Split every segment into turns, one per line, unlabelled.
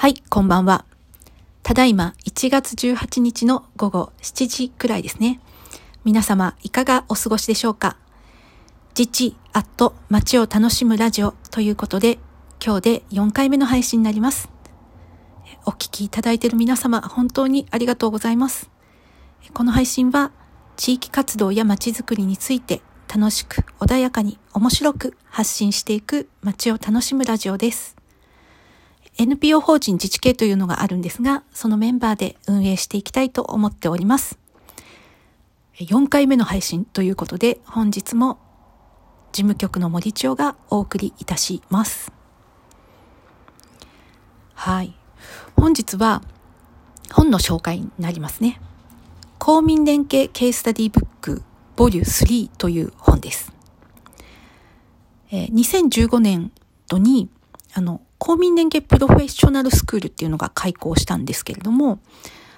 はい、こんばんは。ただいま1月18日の午後7時くらいですね。皆様いかがお過ごしでしょうか？自治アット街を楽しむラジオということで今日で4回目の配信になります。お聞きいただいている皆様本当にありがとうございます。この配信は地域活動や街づくりについて楽しく穏やかに面白く発信していく街を楽しむラジオです。NPO 法人自治系というのがあるんですが、そのメンバーで運営していきたいと思っております。4回目の配信ということで、本日も事務局の森千代がお送りいたします。はい。本日は本の紹介になりますね。公民連携ケースタディブックボリュー3という本です。え、2015年度にあの公民連携プロフェッショナルスクールっていうのが開校したんですけれども、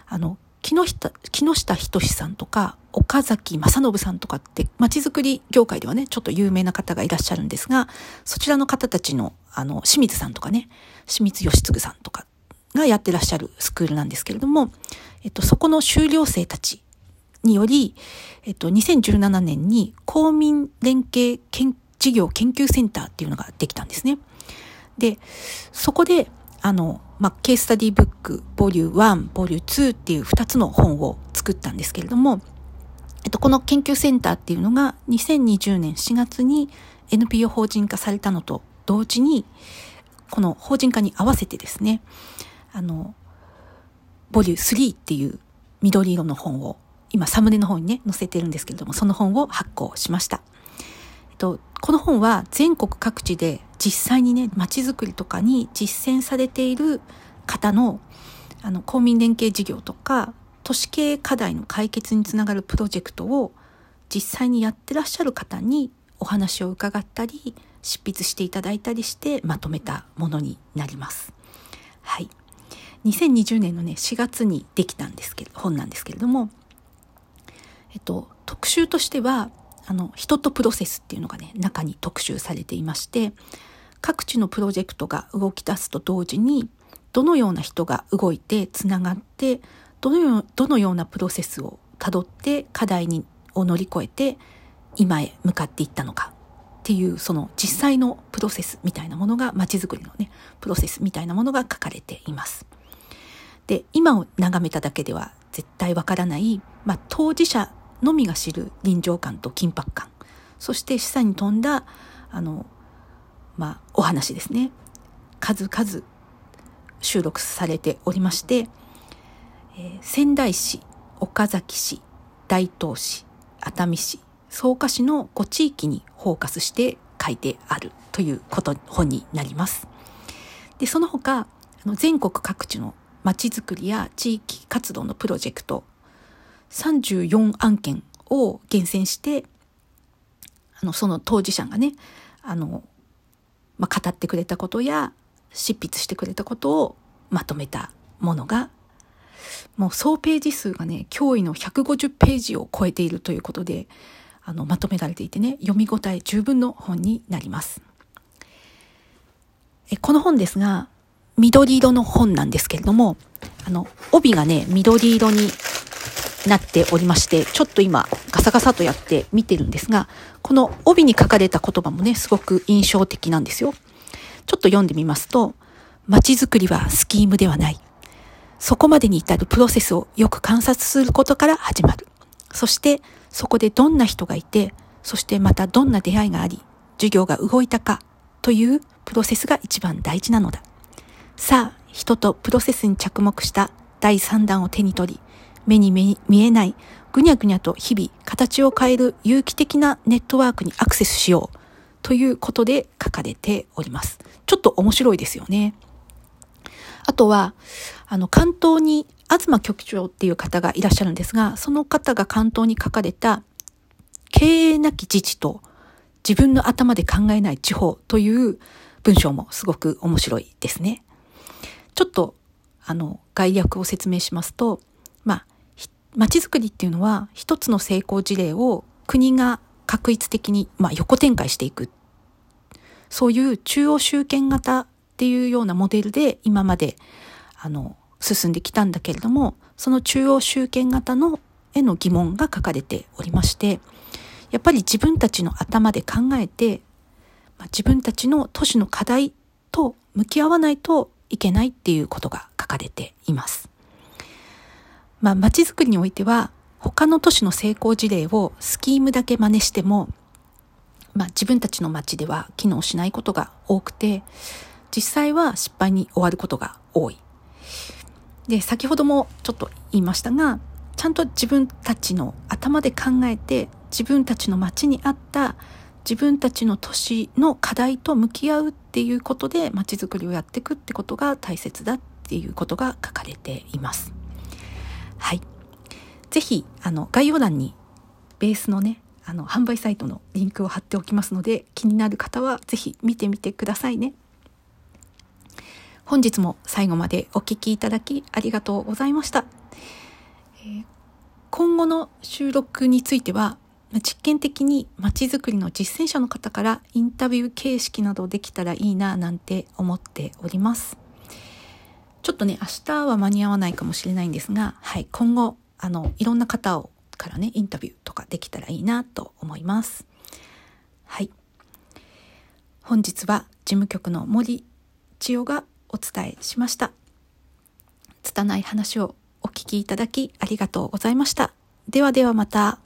あの、木下、木下仁さんとか、岡崎正信さんとかって、街づくり業界ではね、ちょっと有名な方がいらっしゃるんですが、そちらの方たちの、あの、清水さんとかね、清水義嗣さんとかがやってらっしゃるスクールなんですけれども、えっと、そこの修了生たちにより、えっと、2017年に公民連携事業研究センターっていうのができたんですね。で、そこで、あの、まあ、ケーススタディブック、ボリュー1、ボリュー2っていう2つの本を作ったんですけれども、えっと、この研究センターっていうのが2020年4月に NPO 法人化されたのと同時に、この法人化に合わせてですね、あの、ボリュー3っていう緑色の本を、今サムネの方にね、載せてるんですけれども、その本を発行しました。えっと、この本は全国各地で実際にね、街づくりとかに実践されている方の、あの、公民連携事業とか、都市系課題の解決につながるプロジェクトを実際にやってらっしゃる方にお話を伺ったり、執筆していただいたりしてまとめたものになります。はい。2020年のね、4月にできたんですけど、本なんですけれども、えっと、特集としては、あの、人とプロセスっていうのがね、中に特集されていまして、各地のプロジェクトが動き出すと同時にどのような人が動いてつながってどのよどのようなプロセスをたどって課題にを乗り越えて今へ向かっていったのかっていうその実際のプロセスみたいなものが街づくりのねプロセスみたいなものが書かれています。で今を眺めただけでは絶対わからない、まあ、当事者のみが知る臨場感と緊迫感そして示唆に富んだあのまあ、お話ですね数々収録されておりまして、えー、仙台市岡崎市大東市熱海市草加市の5地域にフォーカスして書いてあるということ本になります。でその他あの全国各地のまちづくりや地域活動のプロジェクト34案件を厳選してあのその当事者がねあのまあ、語ってくれたことや執筆してくれたことをまとめたものがもう総ページ数がね驚異の150ページを超えているということであのまとめられていてね読み応え十分の本になります。えこの本ですが緑色の本なんですけれどもあの帯がね緑色になっておりまして、ちょっと今ガサガサとやって見てるんですが、この帯に書かれた言葉もね、すごく印象的なんですよ。ちょっと読んでみますと、街づくりはスキームではない。そこまでに至るプロセスをよく観察することから始まる。そしてそこでどんな人がいて、そしてまたどんな出会いがあり、授業が動いたかというプロセスが一番大事なのだ。さあ、人とプロセスに着目した第3弾を手に取り、目に見えないぐにゃぐにゃと日々形を変える有機的なネットワークにアクセスしようということで書かれております。ちょっと面白いですよね。あとは、あの、関東に東局長っていう方がいらっしゃるんですが、その方が関東に書かれた経営なき自治と自分の頭で考えない地方という文章もすごく面白いですね。ちょっと、あの、概略を説明しますと、街づくりっていうのは一つの成功事例を国が確一的に、まあ、横展開していく。そういう中央集権型っていうようなモデルで今まであの、進んできたんだけれども、その中央集権型のへの疑問が書かれておりまして、やっぱり自分たちの頭で考えて、まあ、自分たちの都市の課題と向き合わないといけないっていうことが書かれています。まあ、街づくりにおいては、他の都市の成功事例をスキームだけ真似しても、まあ、自分たちの街では機能しないことが多くて、実際は失敗に終わることが多い。で、先ほどもちょっと言いましたが、ちゃんと自分たちの頭で考えて、自分たちの街に合った自分たちの都市の課題と向き合うっていうことで街づくりをやっていくってことが大切だっていうことが書かれています。はい。ぜひ、あの、概要欄にベースのね、あの、販売サイトのリンクを貼っておきますので、気になる方はぜひ見てみてくださいね。本日も最後までお聴きいただきありがとうございました。えー、今後の収録については、実験的に街づくりの実践者の方からインタビュー形式などできたらいいななんて思っております。ちょっとね、明日は間に合わないかもしれないんですが、はい、今後、あの、いろんな方をからね、インタビューとかできたらいいなと思います。はい。本日は事務局の森千代がお伝えしました。拙い話をお聞きいただきありがとうございました。ではではまた。